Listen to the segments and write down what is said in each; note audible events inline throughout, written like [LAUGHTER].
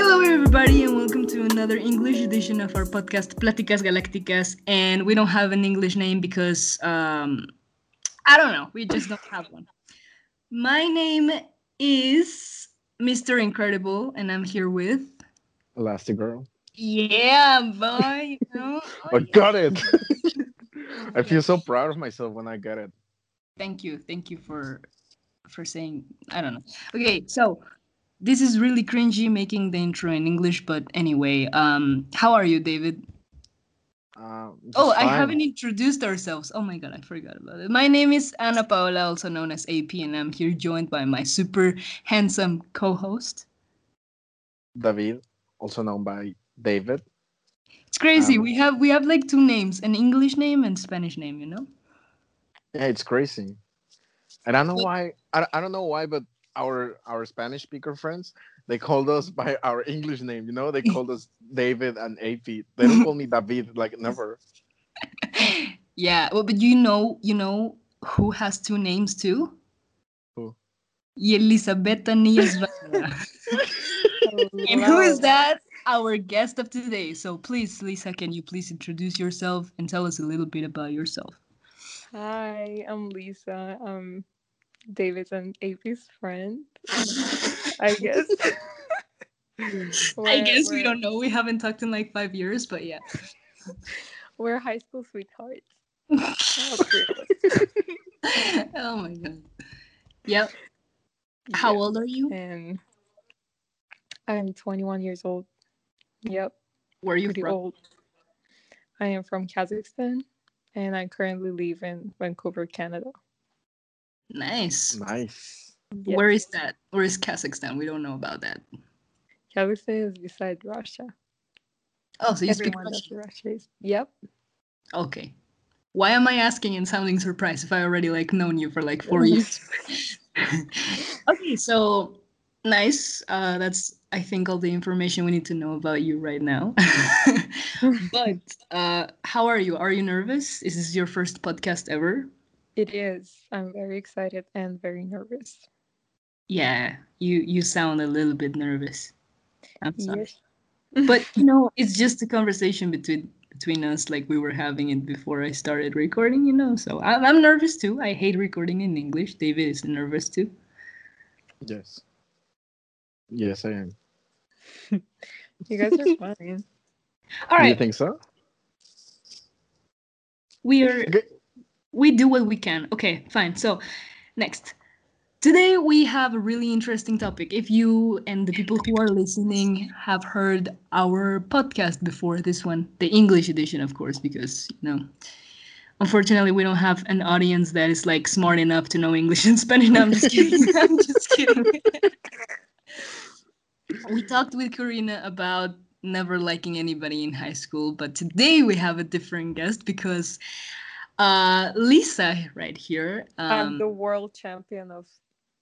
Hello, everybody, and welcome to another English edition of our podcast, Pláticas Galácticas. And we don't have an English name because um, I don't know, we just don't have one. My name is Mr. Incredible, and I'm here with. Elastigirl. Yeah, boy. You know? [LAUGHS] I got it. [LAUGHS] I feel so proud of myself when I get it. Thank you, thank you for for saying. I don't know. Okay, so this is really cringy making the intro in English, but anyway, um, how are you, David? Uh, Oh, just I haven't introduced ourselves. Oh my god, I forgot about it. My name is Ana Paola, also known as AP, and I'm here joined by my super handsome co-host. David, also known by David. It's crazy. Um, we have we have like two names, an English name and Spanish name. You know? Yeah, it's crazy. And I don't know why. I, I don't know why, but our our Spanish speaker friends they called us by our English name. You know, they called us David and AP. They don't call me David like never. yeah. Well, but you know, you know who has two names too? Who? Yelisabetta Nias [LAUGHS] And who is that? Our guest of today. So please, Lisa, can you please introduce yourself and tell us a little bit about yourself? Hi, I'm Lisa. I'm David's and AP's friend. [LAUGHS] I guess. [LAUGHS] I guess we don't know. We haven't talked in like five years, but yeah. [LAUGHS] We're high school sweethearts. All three of us. oh my god. Yep. How Yeah. old are you? And I'm 21 years old. Yep, Where are you pretty from? old. I am from Kazakhstan, and I currently live in Vancouver, Canada. Nice. Nice. Yes. Where is that? Where is Kazakhstan? We don't know about that. Kazakhstan is beside Russia. Oh, so you speak Everyone knows Russian. Russia is. Yep. Okay. Why am I asking and sounding surprised if I already like known you for like four [LAUGHS] years? [LAUGHS] okay, so nice. Uh, that's I think all the information we need to know about you right now. [LAUGHS] but uh, how are you? Are you nervous? Is this your first podcast ever? It is. I'm very excited and very nervous. Yeah, you you sound a little bit nervous. I'm sorry. Yes. but you [LAUGHS] know it's just a conversation between between us like we were having it before i started recording you know so i'm, I'm nervous too i hate recording in english david is nervous too Yes. Yes, I am. You guys are [LAUGHS] fine. All right. Do you think so? we are Okay. We do what we can. Okay fine. So next. Today we have a really interesting topic. If you and the people who are listening have heard our podcast before this one the english edition of course because you know unfortunately we don't have an audience that is like smart enough to know english and spanish. No i'm just kidding. [LAUGHS] I'm just kidding. We talked with Karina about never liking anybody in high school, but today we have a different guest because uh, Lisa, right here, I'm um, the world champion of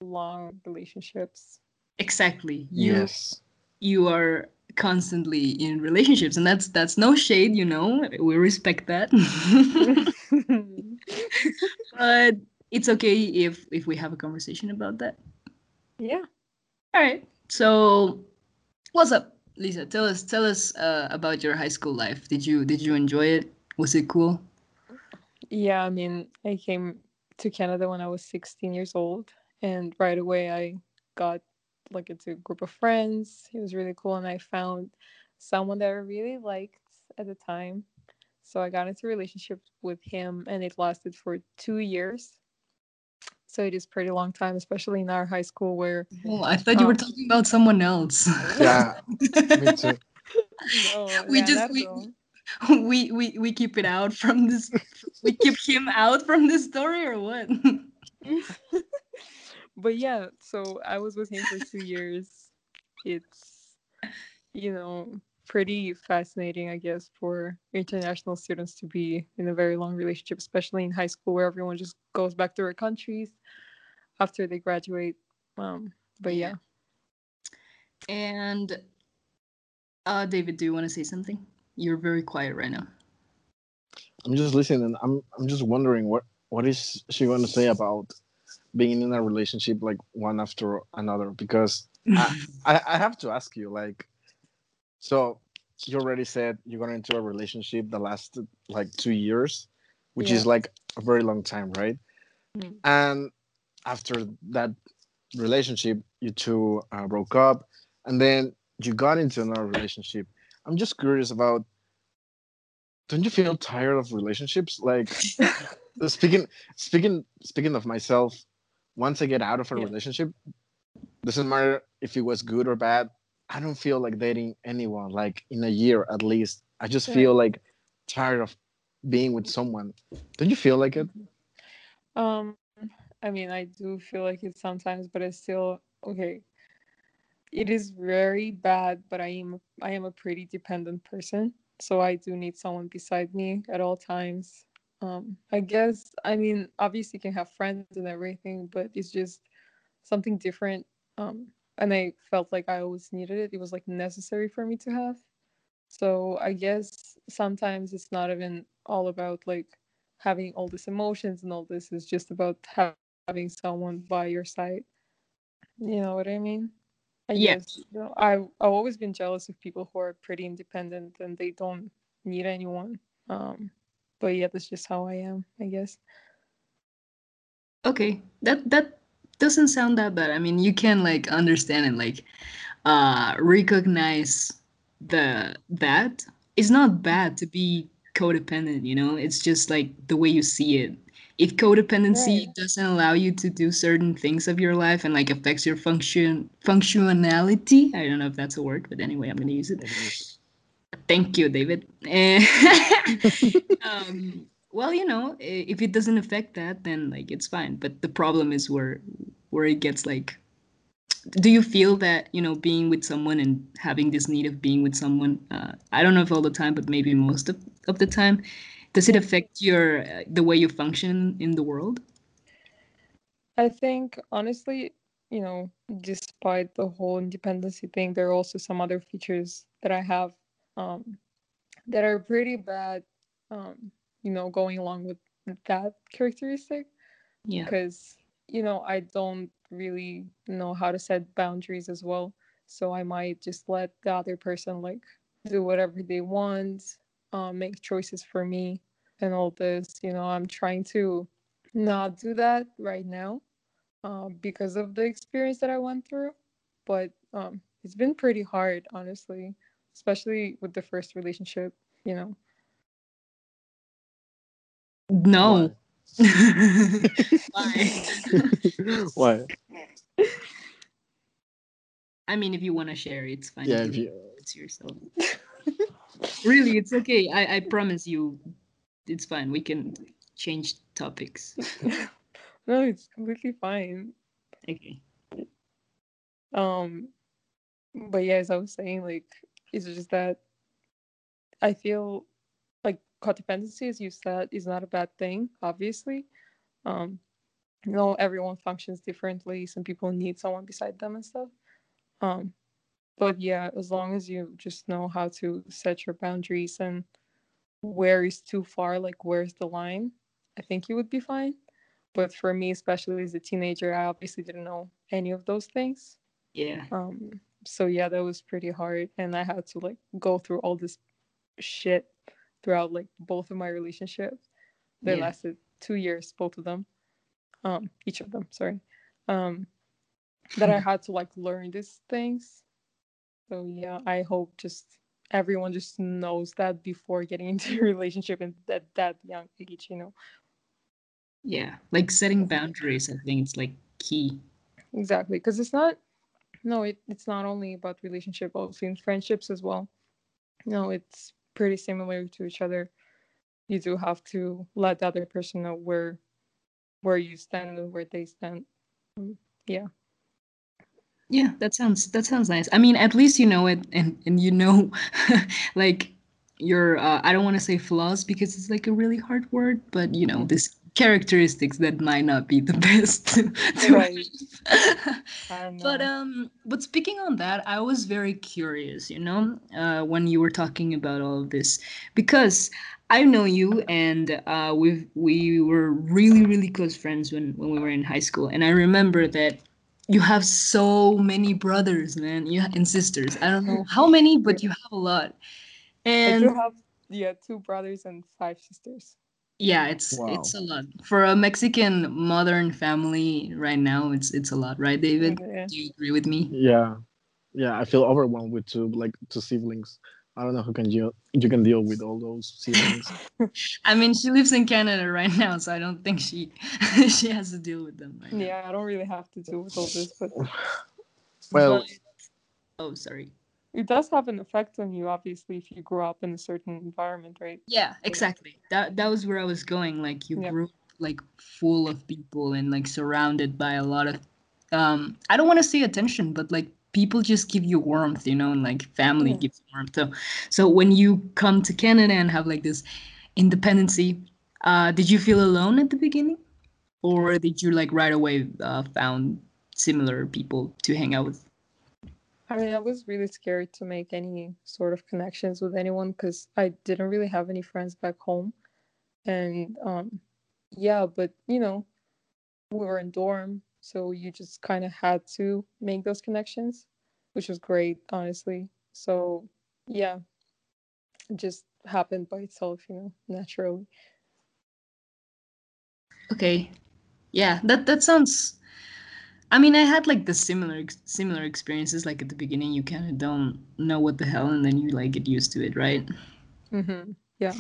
long relationships. exactly. You Yes. you are constantly in relationships, and that's that's no shade, you know. We respect that, [LAUGHS] [LAUGHS] but it's okay if if we have a conversation about that. yeah. All right. So, what's up, Lisa? Tell us tell us uh, about your high school life. Did you did you enjoy it? Was it cool? Yeah, I mean, I came to Canada when I was 16 years old, and right away I got like into a group of friends. It was really cool, and I found someone that I really liked at the time. So I got into a relationship with him, and it lasted for two years. So it is pretty long time, especially in our high school where Oh, I thought you were Oh. talking about someone else. Yeah, me too. [LAUGHS] no, We just- we- Leonardo. [LAUGHS] we, we we keep it out from this. we keep him out from the story, or what? [LAUGHS] but yeah, so I was with him for two years. It's, you know, pretty fascinating, I guess, for international students to be in a very long relationship, especially in high school where everyone just goes back to their countries after they graduate. Um, but yeah, and uh, David, do you want to say something? You're very quiet right now. I'm just listening. I'm I'm just wondering what what is she going to say about being in a relationship like one after another because I, [LAUGHS] I I have to ask you like So you already said you got into a relationship that lasted like two years, which is like a very long time, right? Mm. And after that relationship, you two uh, broke up, and then you got into another relationship. I'm just curious about. Don't you feel tired of relationships? Like [LAUGHS] speaking, speaking, speaking of myself, once I get out of a Yeah. relationship, doesn't matter if it was good or bad. I don't feel like dating anyone. Like in a year at least, I just feel like tired of being with someone. Don't you feel like it? Um, I mean, I do feel like it sometimes, but it's still okay. It is very bad, but I am I am a pretty dependent person, so I do need someone beside me at all times. Um, I guess I mean, obviously, you can have friends and everything, but it's just something different. Um, and I felt like I always needed it. It was like necessary for me to have. So I guess sometimes it's not even all about like having all these emotions and all this. It's just about ha- having someone by your side. You know what I mean? I Yeah. guess you know, I I've always been jealous of people who are pretty independent and they don't need anyone. Um, but yeah, that's just how I am. I guess. Okay, that that doesn't sound that bad. I mean, you can like understand and like uh recognize the that it's not bad to be codependent, you know? It's just like the way you see it. If codependency Right. doesn't allow you to do certain things of your life and like affects your function functionality, I don't know if that's a word, but anyway, I'm going to use it. It is. Thank you, David. Eh, [LAUGHS] um, well, you know, if it doesn't affect that, then like it's fine. But the problem is where where it gets like, do you feel that you know being with someone and having this need of being with someone? Uh, I don't know if all the time, but maybe most of, of the time, does it affect your uh, the way you function in the world? I think honestly, you know, despite the whole independency thing, there are also some other features that I have um, that are pretty bad. Um, you know, going along with that characteristic, Yeah. because you know I don't really know how to set boundaries as well. So I might just let the other person like do whatever they want, um, make choices for me, and all this. You know, I'm trying to not do that right now uh, because of the experience that I went through. But um, it's been pretty hard, honestly, especially with the first relationship. You know, No. [LAUGHS] Why? Why? [LAUGHS] Why? I mean, if you want to share, it's fine. Yeah, if if you you, it's yourself. really, it's okay. I, I promise you, it's fine. We can change topics. [LAUGHS] [LAUGHS] no, it's completely fine. Okay. Um, but yeah, as I was saying, like it's just that I feel like codependency, as you said, is not a bad thing. Obviously, um, you know, everyone functions differently. Some people need someone beside them and stuff. Um, but yeah, as long as you just know how to set your boundaries and where is too far, like where's the line, I think you would be fine. But for me, especially as a teenager, I obviously didn't know any of those things. Yeah. Um, so yeah, that was pretty hard, and I had to like go through all this shit throughout like both of my relationships. They Yeah. lasted two years, both of them, um, each of them. Sorry, um, that I [LAUGHS] had to like learn these things. So yeah, I hope just everyone just knows that before getting [LAUGHS] into a relationship and at that young age, you know. Yeah. Like setting boundaries, I think it's like key. Exactly, because it's not. No, it, it's not only about relationship, also in friendships as well. No, it's pretty similar to each other. You do have to let the other person know where where you stand and where they stand. Um, yeah. Yeah, that sounds that sounds nice. I mean, at least you know it and and you know [LAUGHS] like your uh, I don't want to say flaws because it's like a really hard word, but you know, this characteristics that might not be the [LAUGHS] best to, to Right. have. [LAUGHS] I don't know. But um, but speaking on that, I was very curious, you know, uh, when you were talking about all of this, because I know you, and uh, we we were really really close friends when when we were in high school, and I remember that you have so many brothers, man, you and sisters. I don't know how many, but you have a lot. I do And have yeah two brothers and five sisters. yeah, it's Wow. it's a lot for a Mexican modern family right now. It's it's a lot, right, David? Yeah. Do you agree with me? Yeah, yeah. I feel overwhelmed with two like two siblings. I don't know who can you you can deal with all those siblings. [LAUGHS] I mean, she lives in Canada right now, so I don't think she [LAUGHS] she has to deal with them right now. Yeah, I don't really have to deal with all this, but [SIGHS] Well, But- oh, sorry. it does have an effect on you, obviously, if you grow up in a certain environment, right? Yeah, exactly. That that was where I was going. Like you Yeah. grew up, like full of people and like surrounded by a lot of um I don't want to say attention, but like people just give you warmth, you know, and like family Yeah. gives you warmth. So so when you come to Canada and have like this independency, uh did you feel alone at the beginning? Or did you like right away uh, found similar people to hang out with? I mean, I was really scared to make any sort of connections with anyone because I didn't really have any friends back home. And um, yeah, but you know, we were in dorm, so you just kind of had to make those connections, which was great, honestly. So yeah, it just happened by itself, you know, naturally. Okay. Yeah, that that sounds I mean, I had like the similar similar experiences like at the beginning you kind of don't know what the hell and then you like get used to it, right? Mm-hmm. Yeah.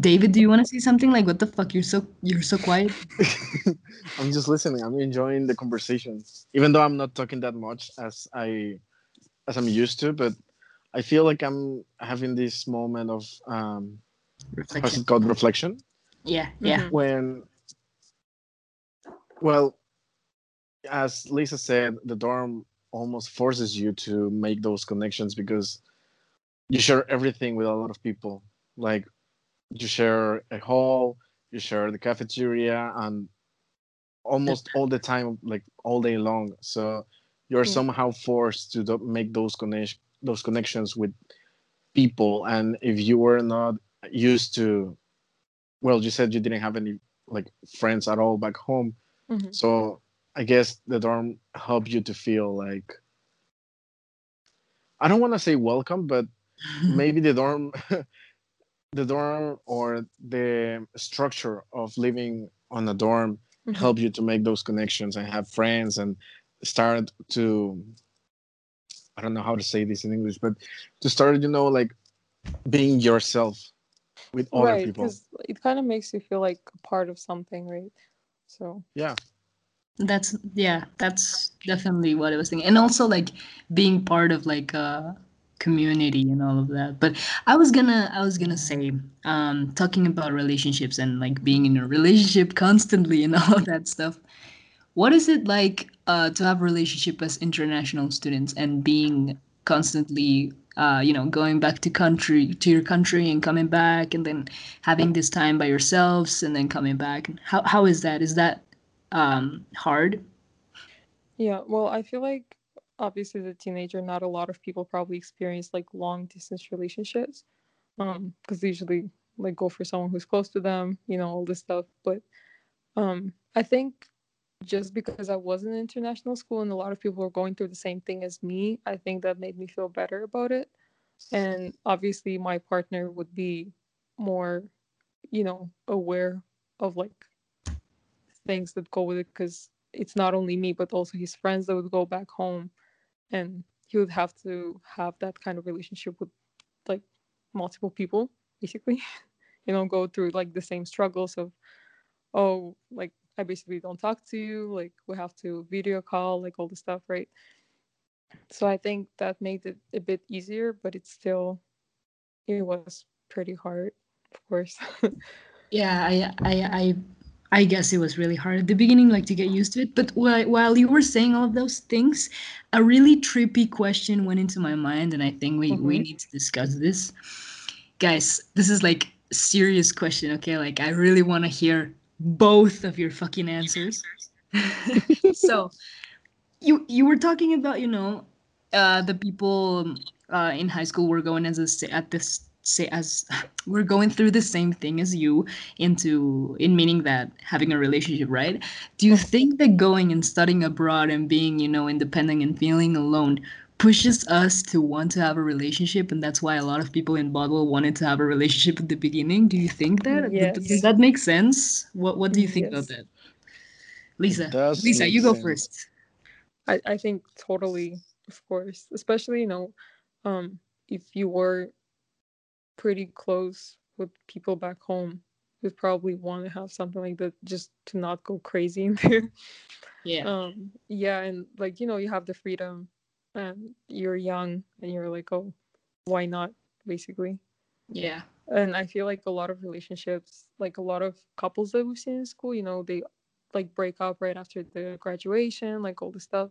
David, do you want to say something like what the fuck you're so you're so quiet? [LAUGHS] I'm just listening. I'm enjoying the conversation, even though I'm not talking that much as I as I'm used to. But I feel like I'm having this moment of um, how's Reflection. it called reflection Yeah, yeah. Mhm. when well as lisa said the dorm almost forces you to make those connections because you share everything with a lot of people like you share a hall you share the cafeteria and almost all the time like all day long so you're Yeah. somehow forced to make those connection those connections with people and if you were not used to well you said you didn't have any like friends at all back home Mhm. so i guess the dorm helped you to feel like i don't want to say welcome but [LAUGHS] maybe the dorm [LAUGHS] the dorm or the structure of living on a dorm Mhm. help you to make those connections and have friends and start to i don't know how to say this in english but to start you know like being yourself with other right, people because it kind of makes you feel like a part of something, right? So yeah That's yeah, that's definitely what I was thinking. And also like being part of like a community and all of that. But I was gonna I was gonna say, um, talking about relationships and like being in a relationship constantly and [LAUGHS] all of that stuff. What is it like uh, to have a relationship as international students and being constantly uh, you know, going back to country to your country and coming back and then having this time by yourselves and then coming back. How how is that? Is that um hard? yeah, well, I feel like obviously as a teenager, not a lot of people probably experience like long distance relationships, um, because usually like go for someone who's close to them, you know, all this stuff. But um, I think just because I was in international school and a lot of people were going through the same thing as me, I think that made me feel better about it. And obviously, my partner would be more, you know, aware of like things that go with it because it's not only me, but also his friends that would go back home and he would have to have that kind of relationship with like multiple people, basically, [LAUGHS] you know, go through like the same struggles of, oh, like I basically don't talk to you, like we have to video call, like all the stuff, right? So I think that made it a bit easier, but it's still, it was pretty hard, of course. [LAUGHS] Yeah, I, I, I, I guess it was really hard at the beginning, like to get used to it. But while, while you were saying all of those things, a really trippy question went into my mind, and I think we, we Mhm. need to discuss this. Guys, this is like serious question, okay? Like I really want to hear both of your fucking answers. [LAUGHS] so, you you were talking about, you know, uh, the people uh, in high school were going as a, at this say as [LAUGHS] we're going through the same thing as you into in meaning that having a relationship right? Do you think that going and studying abroad and being you know independent and feeling alone pushes us to want to have a relationship? And that's why a lot of people in Bodwell wanted to have a relationship at the beginning. Do you think that? Yes. does that make sense? What what do you think about that? Lisa lisa you go sense. first. I, I think totally, of course. Especially, you know, um, if you were pretty close with people back home, you'd probably want to have something like that just to not go crazy in there. yeah [LAUGHS] Um, yeah, and like, you know, you have the freedom and you're young and you're like, oh, why not? Basically. yeah And I feel like a lot of relationships, like a lot of couples that we've seen in school, you know, they like break up right after the graduation, like all this stuff.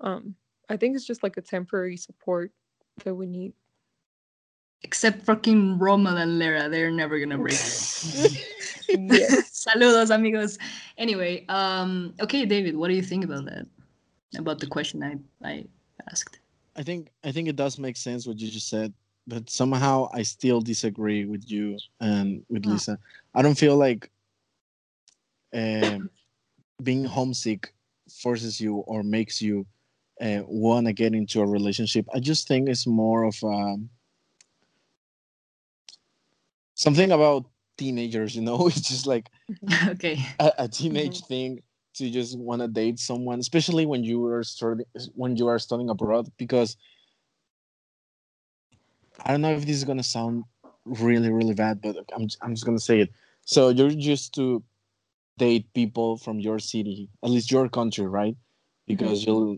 Um, I think it's just like a temporary support that we need. Except fucking Roma and Lara, they're never gonna break [LAUGHS] [LAUGHS] Saludos, amigos. Anyway, um, okay, David, what do you think about that? About the question I I asked. I think I think it does make sense what you just said, but somehow I still disagree with you and with Ah. Lisa. I don't feel like um, being homesick forces you or makes you uh, want to get into a relationship. I just think it's more of um, something about teenagers. You know, [LAUGHS] it's just like [LAUGHS] okay. a, a mm-hmm. teenage thing to just want to date someone, especially when you are studying when you are studying abroad. Because I don't know if this is gonna sound really really bad, but I'm I'm just gonna say it. So you're used to date people from your city, at least your country, right? Mm-hmm. Because you'll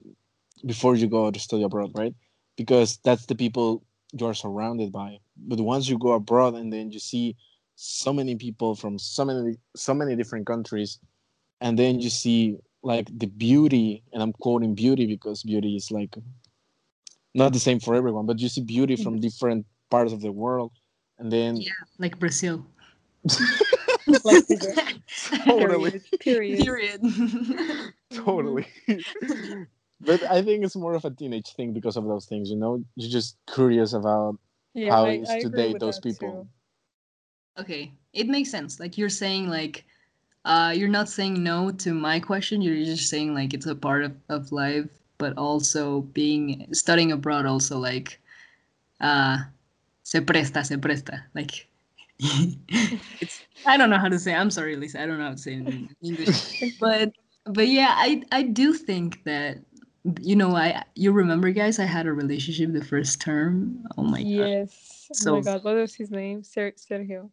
before you go to study abroad, right? Because that's the people you are surrounded by. But once you go abroad and then you see so many people from so many so many different countries and then you see like the beauty and i'm quoting beauty because beauty is like not the same for everyone but you see beauty from different parts of the world and then Yeah, like Brazil. [LAUGHS] Like [LAUGHS] Totally. Period. Period. Period. [LAUGHS] totally but i think it's more of a teenage thing because of those things you know you're just curious about Yeah, how I, it is to date those people too. okay, it makes sense. Like you're saying, like uh, you're not saying no to my question. You're just saying like it's a part of, of life, but also being studying abroad. Also like, uh, se presta, se presta. Like, [LAUGHS] it's I don't know how to say. I'm sorry, Lisa. I don't know how to say it in English. [LAUGHS] but but yeah, I I do think that you know I you remember guys I had a relationship the first term. Oh my god. yes. oh So- my god, what was his name? Ser- Sergio.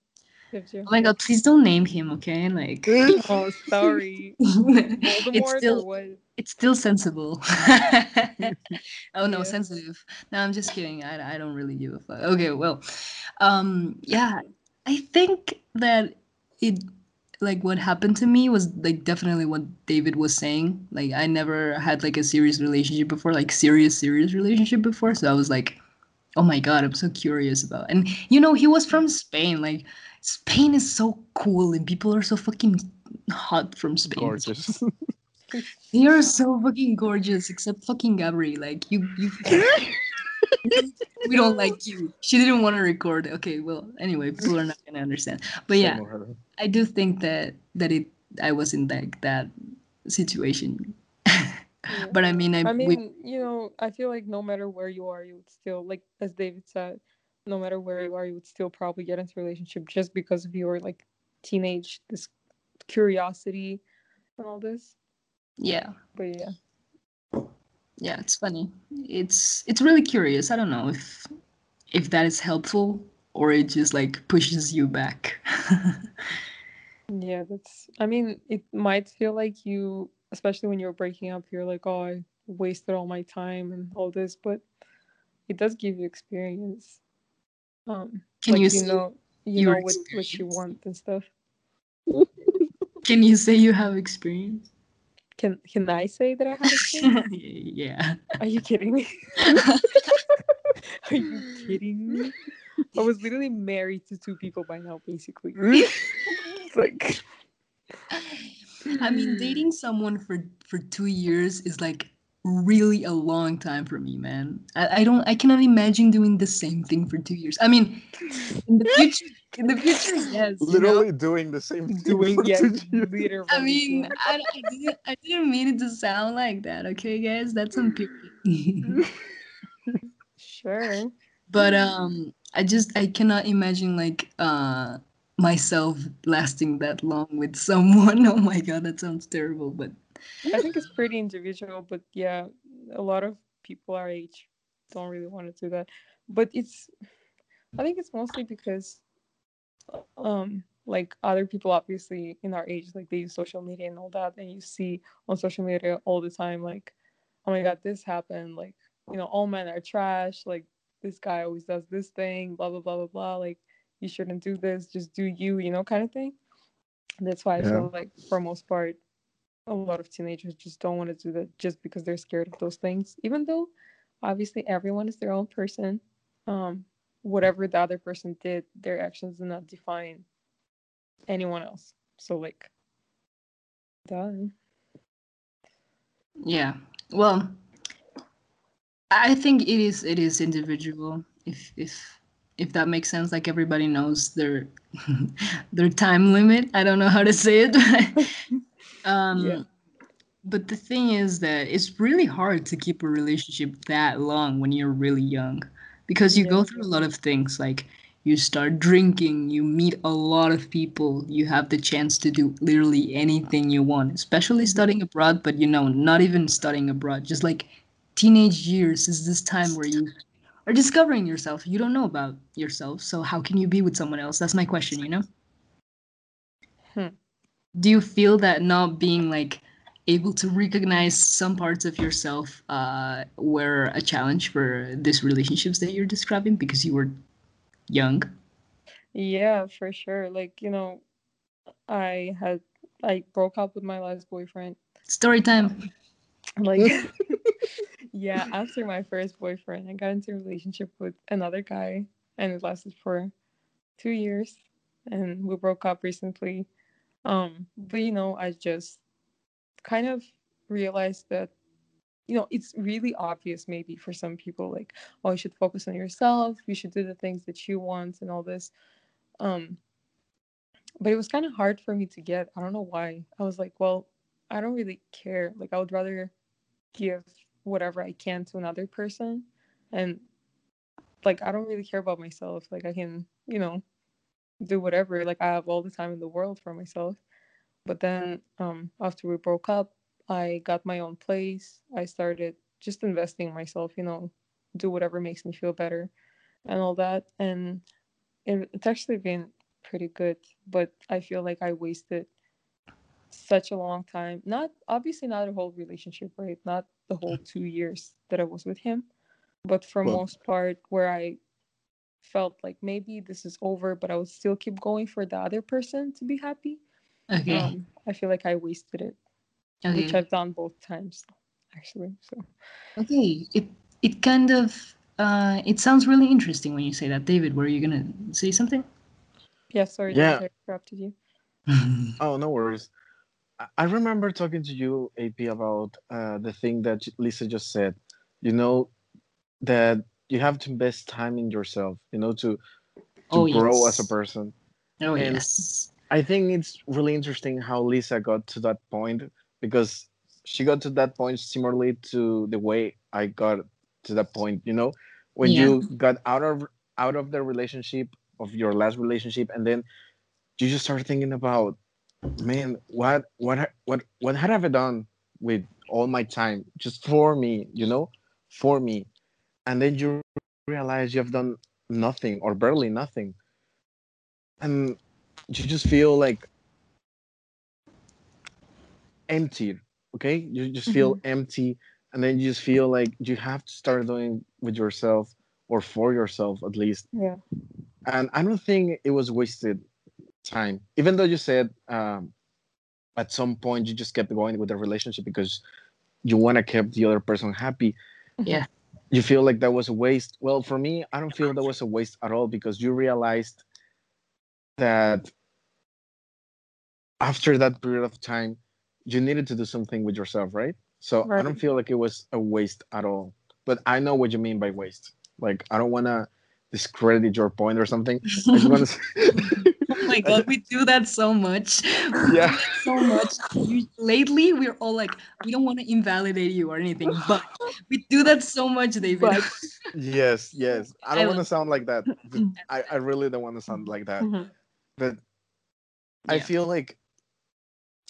Sergio. Oh my god, please don't name him, okay? Like [LAUGHS] Oh, [LAUGHS] sorry. it's still it's still sensible. [LAUGHS] oh no, Yeah. sensitive. No, I'm just kidding. I, I don't really give a fuck. Okay, well, um, yeah, I think that it like what happened to me was like definitely what David was saying. Like I never had like a serious relationship before, like serious serious relationship before. So I was like, oh my god, I'm so curious about. And you know, he was from Spain. Like Spain is so cool, and people are so fucking hot from Spain. gorgeous [LAUGHS] They are so fucking gorgeous, except fucking Gabri. Like you, you. [LAUGHS] [LAUGHS] [LAUGHS] we don't like you. She didn't want to record. Okay, well, anyway, people are not gonna understand. But yeah, Shame on her. I do think that that it. I was in like that situation. Yeah. [LAUGHS] But I mean, I, I we, mean, you know, I feel like no matter where you are, you would still like as David said, no matter where you are, you would still probably get into a relationship just because of your like teenage this curiosity and all this. yeah, But yeah. Yeah, it's funny. It's it's really curious. I don't know if if that is helpful or it just like pushes you back. Yeah, that's I mean, it might feel like you especially when you're breaking up, you're like, Oh, I wasted all my time and all this, but it does give you experience. Um Can like you you, see know you know what, what you want and stuff. Can you say you have experience? Can can I say that I have a [LAUGHS] kid? yeah. Are you kidding me? [LAUGHS] Are you kidding me? I was literally married to two people by now, basically. It's [LAUGHS] like I mean, dating someone for for two years is like really a long time for me, man. I, I don't I cannot imagine doing the same thing for two years. I mean, in the future, in the future, yes. you know? Literally doing the same thing. doing for yeah, two years. I mean, I, I didn't I didn't mean it to sound like that, okay, guys? That's on period. [LAUGHS] sure. but um, I just I cannot imagine like uh myself lasting that long with someone. [LAUGHS] Oh my god, that sounds terrible. But I think it's [LAUGHS] pretty individual, but yeah, a lot of people our age don't really want to do that. But it's, I think it's mostly because, um, like other people obviously in our age, like they use social media and all that, and you see on social media all the time, like, oh my god, this happened, like, you know, all men are trash, like this guy always does this thing, blah blah blah blah blah, like you shouldn't do this, just do you, you know, kind of thing. That's why I Yeah. feel like for most part a lot of teenagers just don't want to do that just because they're scared of those things even though obviously everyone is their own person um whatever the other person did their actions do not define anyone else so like done yeah, well, I think it is it is individual. If if if that makes sense, like everybody knows their [LAUGHS] their time limit. I don't know how to say it. [LAUGHS] But, um, Yeah. But the thing is that it's really hard to keep a relationship that long when you're really young, because you go through a lot of things. Like you start drinking, you meet a lot of people, you have the chance to do literally anything you want, especially studying abroad. But you know, not even studying abroad, just like teenage years is this time where you are discovering yourself. You don't know about yourself, so how can you be with someone else? That's my question, you know? Hmm. Do you feel that not being like able to recognize some parts of yourself uh, were a challenge for these relationships that you're describing because you were young? yeah for sure like you know i had i broke up with my last boyfriend Story time. like [LAUGHS] [LAUGHS] yeah after my first boyfriend i got into a relationship with another guy and it lasted for two years and we broke up recently um but you know i just kind of realized that you know it's really obvious maybe for some people like oh you should focus on yourself. You should do the things that you want and all this. Um but it was kind of hard for me to get. I don't know why. I was like well i don't really care. Like i would rather give whatever i can to another person and like i don't really care about myself. Like i can you know do whatever like i have all the time in the world for myself. But then um after we broke up i got my own place. I started just investing in myself you know do whatever makes me feel better and all that. And it, it's actually been pretty good but i feel like i wasted such a long time. Not obviously not a whole relationship right? Not the whole two years that i was with him. But for Well- most part where i felt like maybe this is over but i would still keep going for the other person to be happy Okay. um i feel like i wasted it which i've done both times actually so Okay. It it kind of uh, it sounds really interesting when you say that, David. Were you gonna say something? yeah sorry Yeah. I interrupted you [LAUGHS] Oh, no worries. I- I remember talking to you, AP, about uh, the thing that Lisa just said. You know, that you have to invest time in yourself, you know, to, to Oh, grow as a person. oh and- yes. I think it's really interesting how Lisa got to that point because she got to that point similarly to the way I got to that point. You know, when Yeah. you got out of out of the relationship of your last relationship, and then you just start thinking about, man, what what ha- what what had I done with all my time just for me? You know, for me, and then you realize you have done nothing or barely nothing, and you just feel like empty okay? You just feel empty and then you just feel like you have to start doing with yourself or for yourself at least. Yeah. And i don't think it was wasted time even though you said um, at some point you just kept going with the relationship because you want to keep the other person happy. Yeah. You feel like that was a waste well for me i don't feel that was a waste at all because you realized that after that period of time you needed to do something with yourself right So I don't feel like it was a waste at all. But I know what you mean by waste. Like I don't want to discredit your point or something. I just want to. [LAUGHS] [LAUGHS] oh [LAUGHS] my god, we do that so much. Yeah. so much. You, lately, we're all like, we don't want to invalidate you or anything, but we do that so much, David. But [LAUGHS] yes, yes. I I don't want to sound like that. [LAUGHS] I, I really don't want to sound like that. Mhm. But I feel like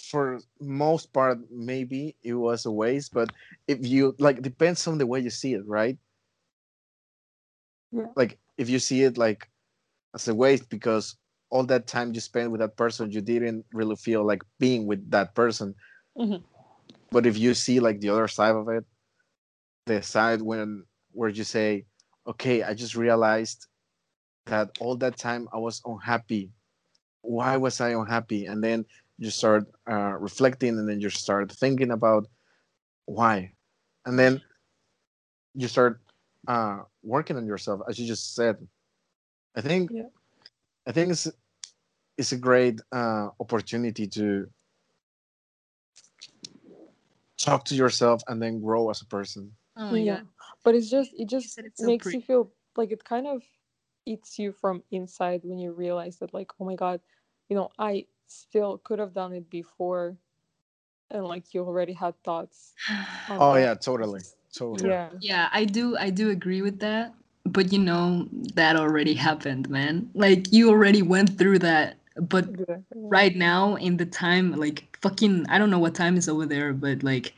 for most part maybe it was a waste, but if you like depends on the way you see it, right? Yeah. Like if you see it like as a waste because all that time you spent with that person you didn't really feel like being with that person. Mhm. But if you see like the other side of it, the side when where you say, Okay, I just realized that all that time I was unhappy. Why was I unhappy? And then you start uh, reflecting, and then you start thinking about why, and then you start uh, working on yourself, as you just said. I think, Yeah. I think it's it's a great uh, opportunity to talk to yourself and then grow as a person. Oh my yeah. god. But it's just it just said it so makes pretty. you feel like it kind of eats you from inside when you realize that like, oh my god, you know, I still could have done it before and like you already had thoughts. [SIGHS] Oh that. yeah, totally, totally. Yeah. Yeah, I do I do agree with that. But you know, that already happened, man. Like you already went through that. But right now in the time like fucking I don't know what time is over there, but like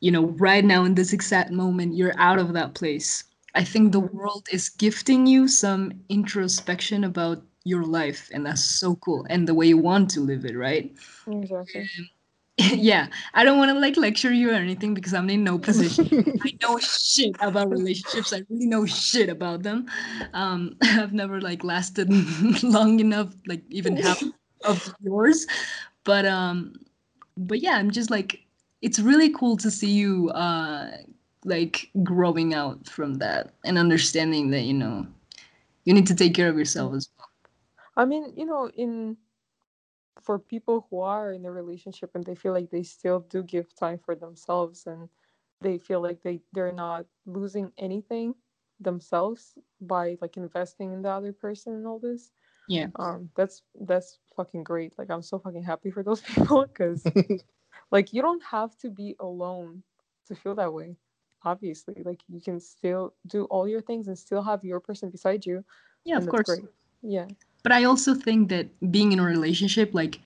you know, right now in this exact moment you're out of that place. I think the world is gifting you some introspection about your life and that's so cool and the way you want to live it, right? Exactly. [LAUGHS] yeah, I don't want to like lecture you or anything because I'm in no position. [LAUGHS] I know shit about relationships. I really know shit about them. Um, [LAUGHS] I've never like lasted long enough, like even half of yours. But um, but yeah, I'm just like, it's really cool to see you uh like growing out from that and understanding that you know you need to take care of yourself as well. I mean, you know, in for people who are in a relationship and they feel like they still do give time for themselves and they feel like they they're not losing anything themselves by like investing in the other person and all this. Yeah. Um that's that's fucking great. Like I'm so fucking happy for those [LAUGHS] people cuz [LAUGHS] like you don't have to be alone to feel that way. Obviously, like you can still do all your things and still have your person beside you. Yeah, of course. great. Yeah. But I also think that being in a relationship, like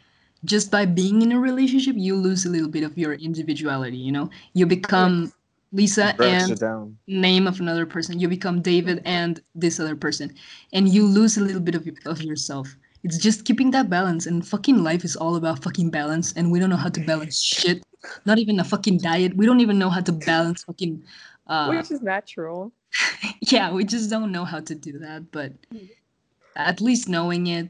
just by being in a relationship, you lose a little bit of your individuality, you know? You become Lisa and down. name of another person. You become David and this other person. And you lose a little bit of, of yourself. It's just keeping that balance. And fucking life is all about fucking balance. And we don't know how to balance shit. Not even a fucking diet. We don't even know how to balance fucking. Uh, Which is natural. [LAUGHS] yeah, we just don't know how to do that. But at least knowing it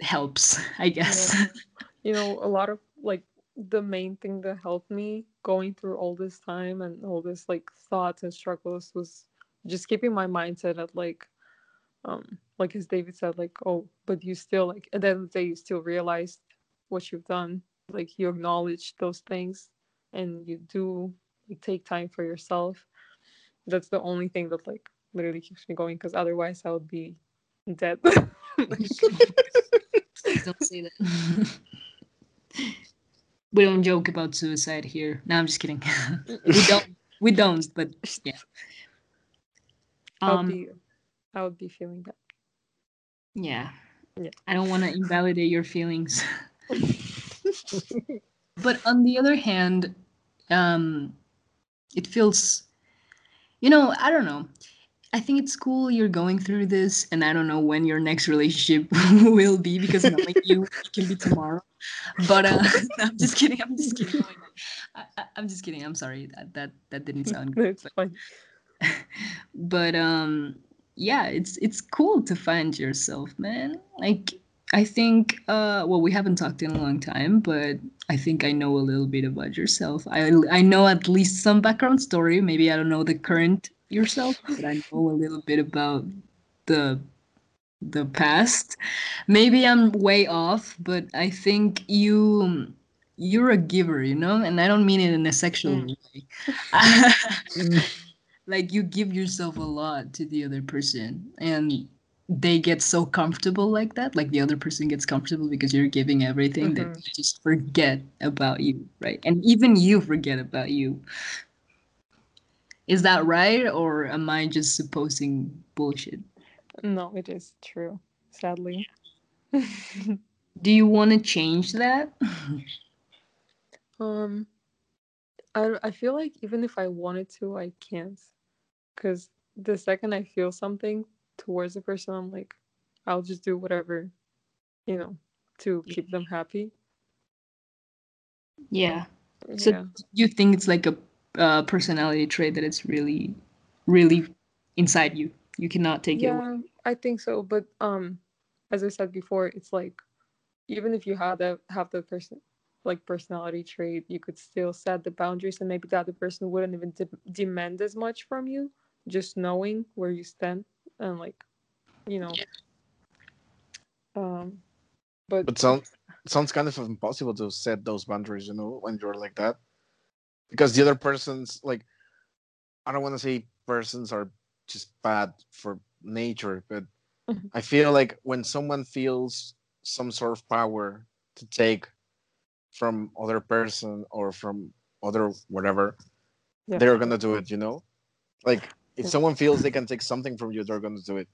helps, [LAUGHS] I guess. [LAUGHS] you know a lot of like the main thing that helped me going through all this time and all this like thoughts and struggles was just keeping my mindset at like um like as david said like oh but you still like at the end of the day you still realized what you've done like you acknowledge those things and you do like, take time for yourself that's the only thing that like literally keeps me going because otherwise i would be dead [LAUGHS] don't say that. we don't joke about suicide here. No, I'm just kidding. [LAUGHS] we don't. We don't. But yeah. i would Um. be i would be feeling that Yeah. Yeah. I don't want to invalidate your feelings. [LAUGHS] but on the other hand, um, it feels, you know, I don't know. I think it's cool you're going through this, and I don't know when your next relationship [LAUGHS] will be because knowing you, it can be tomorrow. But uh, [LAUGHS] I'm just kidding. I'm just kidding. [LAUGHS] I, I'm just kidding. I'm sorry. That that that didn't sound good. it's but- fine but um yeah it's it's cool to find yourself man like i think uh well we haven't talked in a long time but i think i know a little bit about yourself i i know at least some background story maybe i don't know the current yourself but i know a little bit about the the past maybe i'm way off but i think you you're a giver, you know, and I don't mean it in a sexual Mm. way. [LAUGHS] like you give yourself a lot to the other person, and they get so comfortable like that. Like the other person gets comfortable because you're giving everything that Mhm. they just forget about you, right? And even you forget about you. Is that right, or am I just supposing bullshit? No, it is true. Sadly. [LAUGHS] Do you want to change that? um, I I feel like even if I wanted to, I can't, because the second I feel something towards a person, I'm like, I'll just do whatever, you know, to keep them happy. yeah. So yeah. you think it's like a uh, personality trait that it's really, really inside you. You cannot take it away. yeah, I think so. But um, as I said before, it's like even if you have that have the person like personality trait, you could still set the boundaries, and maybe the other person wouldn't even de- demand as much from you. Just knowing where you stand and like, you know. Um, but But sound, sounds kind of impossible to set those boundaries, you know, when you're like that. Because the other person's like, I don't want to say persons are just bad for nature, but Mhm. I feel like when someone feels some sort of power to take from other person or from other whatever, yeah. they're gonna do it, you know? Like if Yeah. someone feels they can take something from you, they're gonna do it.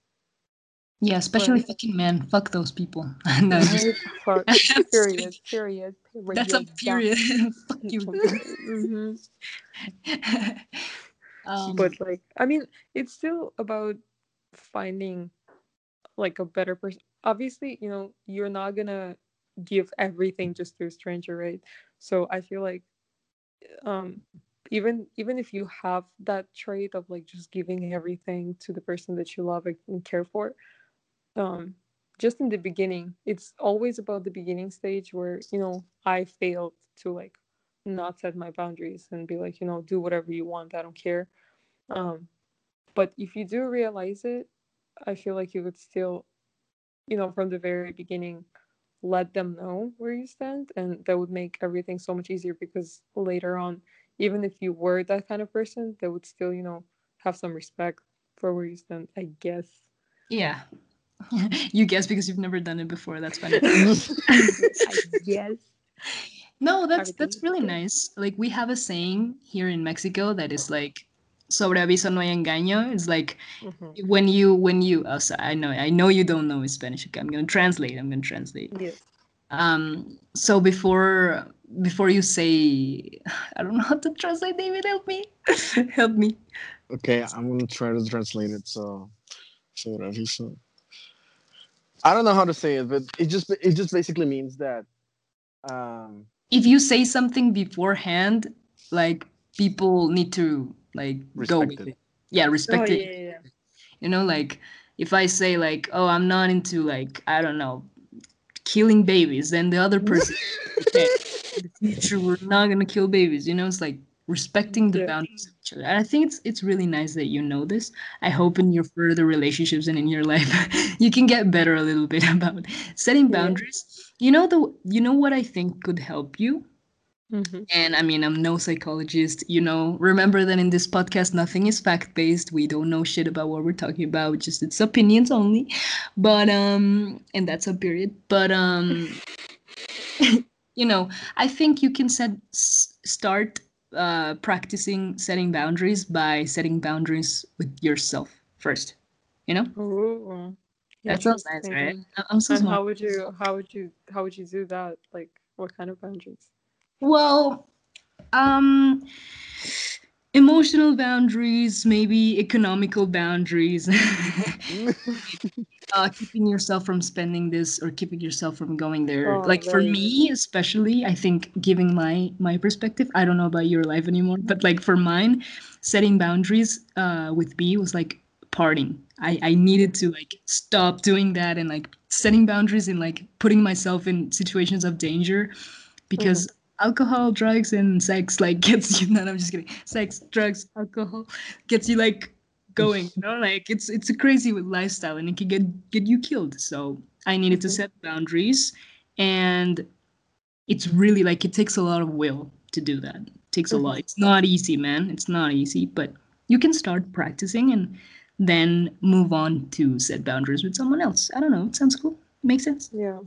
Yeah, especially Right. fucking men. Fuck those people. [LAUGHS] no, just- fuck. [LAUGHS] That's- period. Period. that's a period. [LAUGHS] Fuck you. hmm um, but like i mean it's still about finding like a better person obviously you know you're not gonna give everything just to a stranger right so i feel like um even even if you have that trait of like just giving everything to the person that you love and care for um just in the beginning it's always about the beginning stage where you know i failed to like not set my boundaries and be like you know do whatever you want i don't care um but if you do realize it i feel like you would still you know from the very beginning let them know where you stand and that would make everything so much easier because later on even if you were that kind of person they would still you know have some respect for where you stand i guess yeah. [LAUGHS] you guess because you've never done it before. That's funny. [LAUGHS] i guess No, that's that's Everything. really nice. Like we have a saying here in Mexico that is like sobre aviso no hay engaño. It's like Mhm. when you when you oh, sorry, I know I know you don't know Spanish. Okay, I'm gonna translate. I'm gonna translate. yes Um, so before before you say, [SIGHS] I don't know how to translate. David, help me, [LAUGHS] help me. Okay, I'm gonna try to translate it. So, so whatever. So, I don't know how to say it, but it just it just basically means that um If you say something beforehand, like people need to like go with it. it. Yeah, respect oh, it. yeah, yeah, yeah. You know, like if I say like, oh, I'm not into like I don't know, killing babies, then the other person, [LAUGHS] okay, in the future we're not gonna kill babies. You know, it's like respecting the Yeah. boundaries of each other. And I think it's it's really nice that you know this. I hope in your further relationships and in your [LAUGHS] life you can get better a little bit [LAUGHS] about setting Yeah. boundaries. You know the you know what I think could help you Mhm. and I mean, I'm no psychologist, you know. Remember that in this podcast, nothing is fact based. We don't know shit about what we're talking about, just it's opinions only. But, um, and that's a period. But, um, [LAUGHS] you know, I think you can set, start uh, practicing setting boundaries by setting boundaries with yourself first, you know? Ooh, That sounds nice, right? I'm so And smart. how would you how would you how would you do that? Like what kind of boundaries? Well, um, emotional boundaries, maybe economical boundaries. [LAUGHS] [LAUGHS] uh, keeping yourself from spending this or keeping yourself from going there. Oh, like for me, especially, I think giving my my perspective. I don't know about your life anymore, but like for mine, setting boundaries uh, with b was like partying. I I needed to like stop doing that and like setting boundaries and like putting myself in situations of danger because alcohol, drugs, and sex like [LAUGHS] gets you. No, I'm just kidding. Sex, drugs, alcohol gets you like going. You know, like it's it's a crazy lifestyle and it can get get you killed. So I needed to Mhm. set boundaries, and it's really like it takes a lot of will to do that. It takes a lot. It's not easy, man. It's not easy, but you can start practicing and then move on to set boundaries with someone else. I don't know. It sounds cool. it Makes sense. Yeah.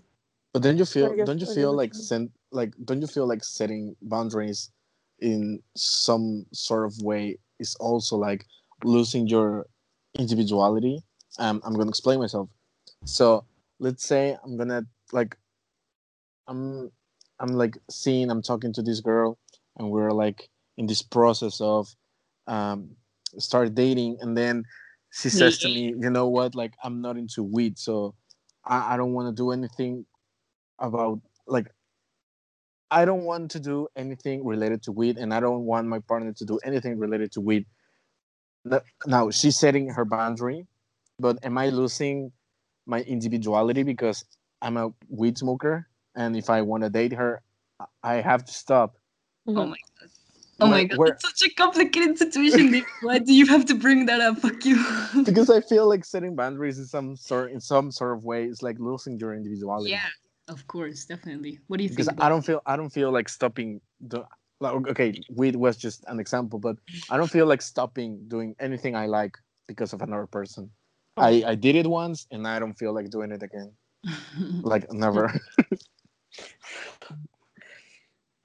But don't you feel guess don't you feel like so. sen- like don't you feel like setting boundaries in some sort of way is also like losing your individuality? Um, I'm gonna explain myself. So let's say I'm gonna like I'm I'm like seeing I'm talking to this girl and we're like in this process of um start dating and then she says to me, you know what, like I'm not into weed, so I, I don't want to do anything about like I don't want to do anything related to weed, and I don't want my partner to do anything related to weed. No- Now she's setting her boundary, but am I losing my individuality because I'm a weed smoker, and if I want to date her, I- I have to stop. Oh Mhm. my god. Oh my Where- god. where- It's such a complicated situation. [LAUGHS] Why do you have to bring that up? Fuck you. because I feel like setting boundaries in some sort in some sort of way is like losing your individuality. yeah, of course, definitely. What do you think because? I don't feel I don't feel like stopping the like okay weed was just an example but I don't feel like stopping doing anything I like because of another person. I I did it once and I don't feel like doing it again. [LAUGHS] Like never.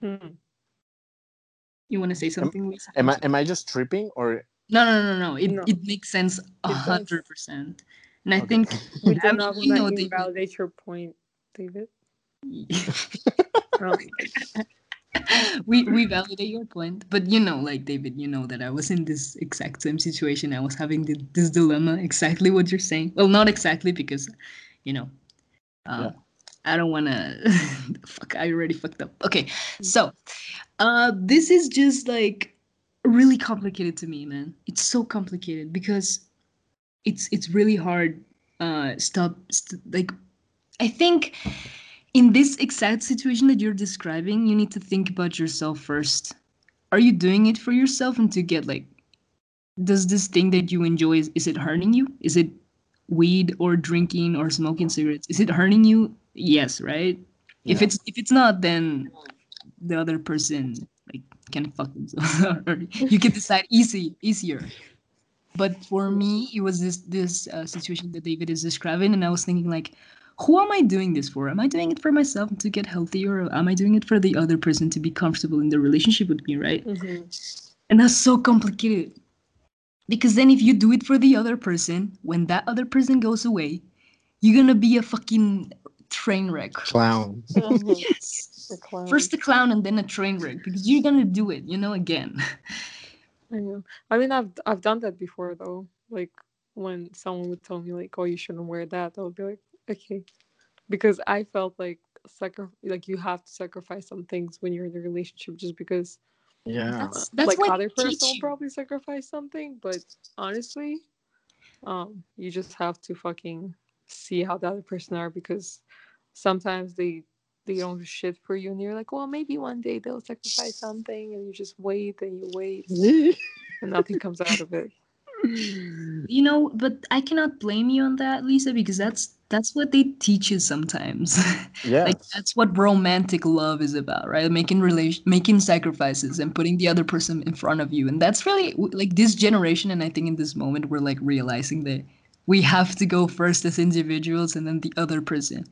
Mhm. you want to say something, Lisa? am I am I just tripping or No, no, no, no. It No. it makes sense a hundred percent. And I Okay. think [LAUGHS] We do I'm not you know, want to David. invalidate your point, David. [LAUGHS] Um, we we validate your point, but you know, like David, you know that I was in this exact same situation. I was having the, this dilemma, exactly what you're saying. Well, not exactly because, you know, uh, Yeah. I don't want [LAUGHS] to. fuck, I already fucked up. Okay, so, uh, this is just like really complicated to me, man. It's so complicated because it's it's really hard. Uh, stop. St- like, I think in this exact situation that you're describing, you need to think about yourself first. Are you doing it for yourself and to get like does this thing that you enjoy is, is it hurting you? Is it weed or drinking or smoking cigarettes? Is it hurting you? Yes, right? If it's if it's not then the other person like can fuck themselves [LAUGHS] or you can decide easy easier. But for me, it was this this uh, situation that David is describing, and I was thinking like, who am I doing this for? Am I doing it for myself to get healthy, or am I doing it for the other person to be comfortable in the relationship with me, right? mhm. And that's so complicated. Because then if you do it for the other person, when that other person goes away, you're gonna be a fucking train wreck. clown? Mhm. [LAUGHS] Yes. A clown. First a clown and then a train wreck because you're gonna do it, you know, again. I know. I mean, I've I've done that before though. Like when someone would tell me like, "Oh, you shouldn't wear that," I would be like, "Okay," because I felt like sacri- like you have to sacrifice some things when you're in a relationship, just because Yeah. That's that's like what other person will probably sacrifice something, but honestly, um, you just have to fucking see how the other person are because sometimes they they don't do shit for you and you're like, well, maybe one day they'll sacrifice something and you just wait and you wait [LAUGHS] and nothing comes out of it. You know, but I cannot blame you on that, Lisa, because that's that's what they teach you sometimes. yeah. [LAUGHS] like that's what romantic love is about right? Making relation making sacrifices and putting the other person in front of you. And that's really like this generation and i think in this moment we're like realizing that we have to go first as individuals and then the other person.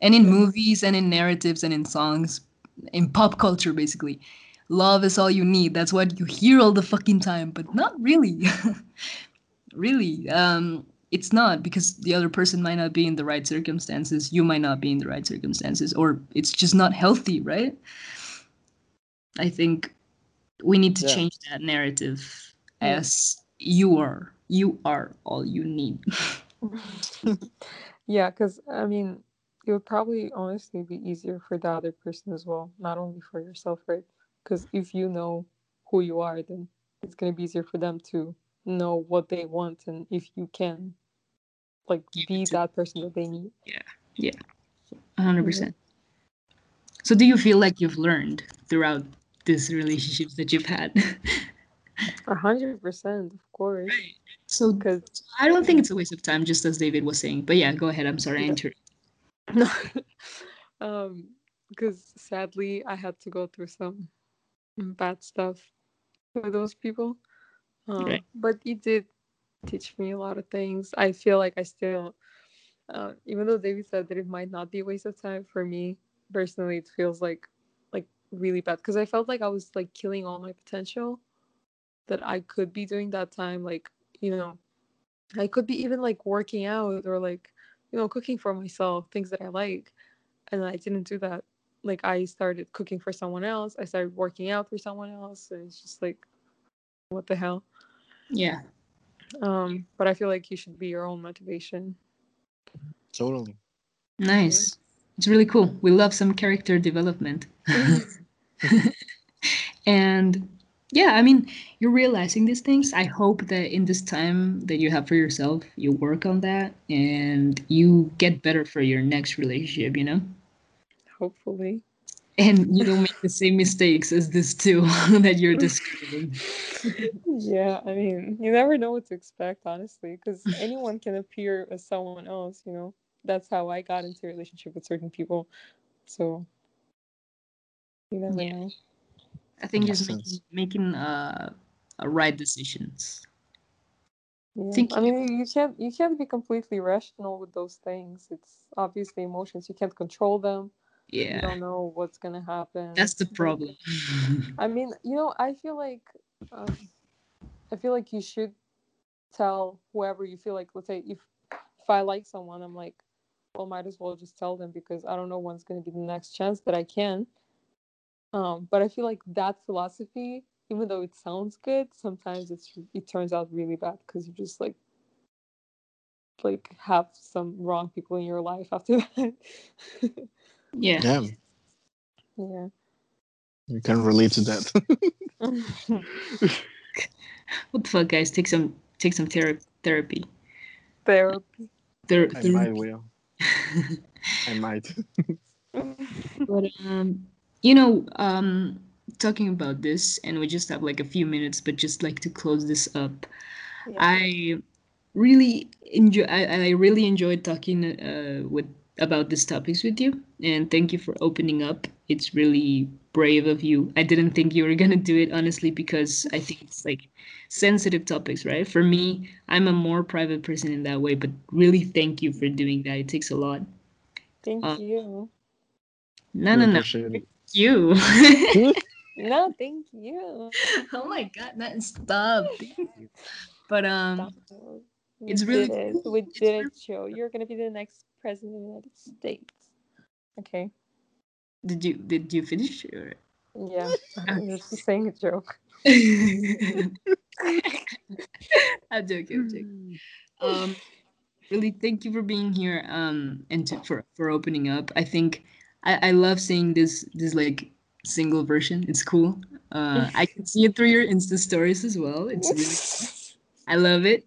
And in movies and in narratives and in songs in pop culture basically love is all you need. That's what you hear all the fucking time but not really. [LAUGHS] Really um it's not because the other person might not be in the right circumstances you might not be in the right circumstances or it's just not healthy right i think we need to Yeah. change that narrative as you are you are all you need [LAUGHS] yeah, because I mean, it would probably honestly be easier for the other person as well, not only for yourself, right? Because if you know who you are, then it's gonna be easier for them to know what they want and if you can, like, be that person that they need. yeah yeah. 100% so do you feel like you've learned throughout these relationships that you've had? A hundred percent, of course. so Because i don't think it's a waste of time just as david was saying but yeah go ahead. I'm sorry i interrupted [LAUGHS] no, um, because sadly I had to go through some bad stuff with those people. Um, Right. But it did teach me a lot of things. I feel like I still, uh, even though David said that it might not be a waste of time for me personally, it feels like like really bad because I felt like I was like killing all my potential that I could be doing that time. Like you know, I could be even like working out or like you know cooking for myself, things that I like, and I didn't do that. Like I started cooking for someone else. I started working out for someone else, and it's just like, what the hell? Yeah. Um, but I feel like you should be your own motivation. Totally. Nice. It's really cool. We love some character development. [LAUGHS] and yeah, I mean, you're realizing these things. I hope that in this time that you have for yourself, you work on that and you get better for your next relationship, you know? Hopefully. And you don't make the same mistakes as this too [LAUGHS] that you're describing. yeah, I mean, you never know what to expect, honestly, because anyone can appear as someone else, you know? That's how I got into a relationship with certain people. So, you never Yeah. know. I think Makes just making, making uh, uh, right decisions. Yeah. Think- I mean, you can't you can't be completely rational with those things. It's obviously emotions. You can't control them. You Yeah, don't know what's gonna happen. that's the problem. I mean, you know, I feel like um, I feel like you should tell whoever you feel like. Let's say if if I like someone, I'm like, well, might as well just tell them because I don't know when's gonna be the next chance that I can. Um, but I feel like that philosophy, even though it sounds good, sometimes it's it turns out really bad because you just like like have some wrong people in your life after [LAUGHS] that. Yeah. Yeah, yeah. you can relate to that. [LAUGHS] What the fuck, guys? Take some take some thera- therapy. Therapy. Ther- I ther- might will. I [LAUGHS] might. but um, you know, um, talking about this, and we just have like a few minutes, but just like to close this up, Yeah. I really enjoy. I, I really enjoyed talking uh, with about these topics with you, and thank you for opening up. It's really brave of you. I didn't think you were gonna do it honestly because I think it's like sensitive topics, right? For me, I'm a more private person in that way, but really thank you for doing that. It takes a lot. Thank Uh, you. No, no, no. appreciate it. You. [LAUGHS] No, thank you. oh my god, that stop. [LAUGHS] But um Stop. We it's really it. cool. We did really- it, Joe. You're gonna be the next president of the United States. Okay. did you did you finish or Yeah. [LAUGHS] I'm just saying a joke. [LAUGHS] I'm joking, I'm joking. Um really thank you for being here um and to, for for opening up. I think I, I love seeing this this like single version. It's cool. Uh I can see it through your Insta stories as well. It's really [LAUGHS] I love it.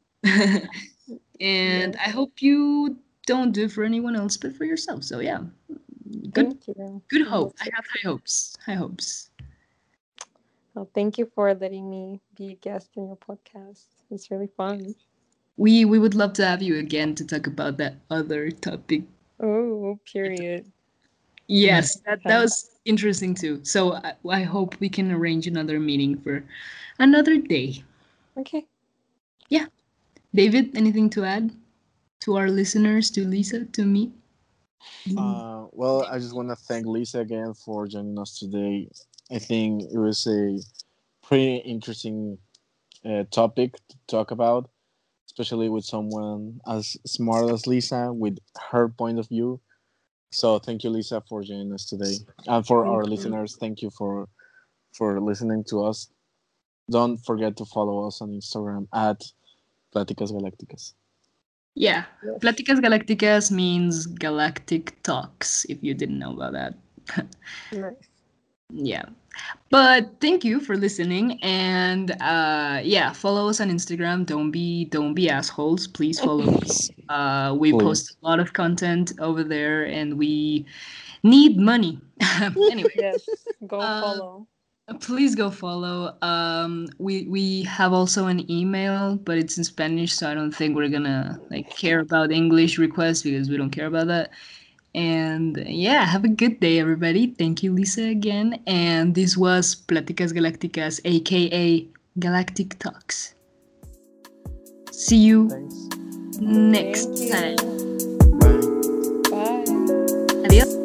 and I hope you don't do it for anyone else but for yourself. So yeah. Good Thank you. good hope. I have high hopes. High hopes. Well, thank you for letting me be a guest in your podcast. It's really fun. We we would love to have you again to talk about that other topic. Oh, period. Yes, that, that was interesting too. So I, I hope we can arrange another meeting for another day. Okay. Yeah. David, anything to add to our listeners, to Lisa, to me? Uh, well, I just want to thank Lisa again for joining us today. I think it was a pretty interesting uh, topic to talk about, especially with someone as smart as Lisa with her point of view. So thank you, Lisa, for joining us today, and for our listeners, thank you for for listening to us. Don't forget to follow us on Instagram at Platicas Galácticas. Yeah. Yes. Platicas Galácticas means galactic talks, if you didn't know about that. Nice. yeah but thank you for listening and uh yeah follow us on instagram don't be don't be assholes please follow us [LAUGHS] uh we Please. post a lot of content over there and we need money [LAUGHS] anyway Yes. Go Uh, follow. Uh, please go follow. Um, we we have also an email, but it's in Spanish, so I don't think we're gonna like care about English requests because we don't care about that. And yeah, have a good day, everybody. Thank you, Lisa, again. And this was Platicas Galacticas, aka Galactic Talks. See you Thanks. next Thank you. time. Bye. Bye. Adios.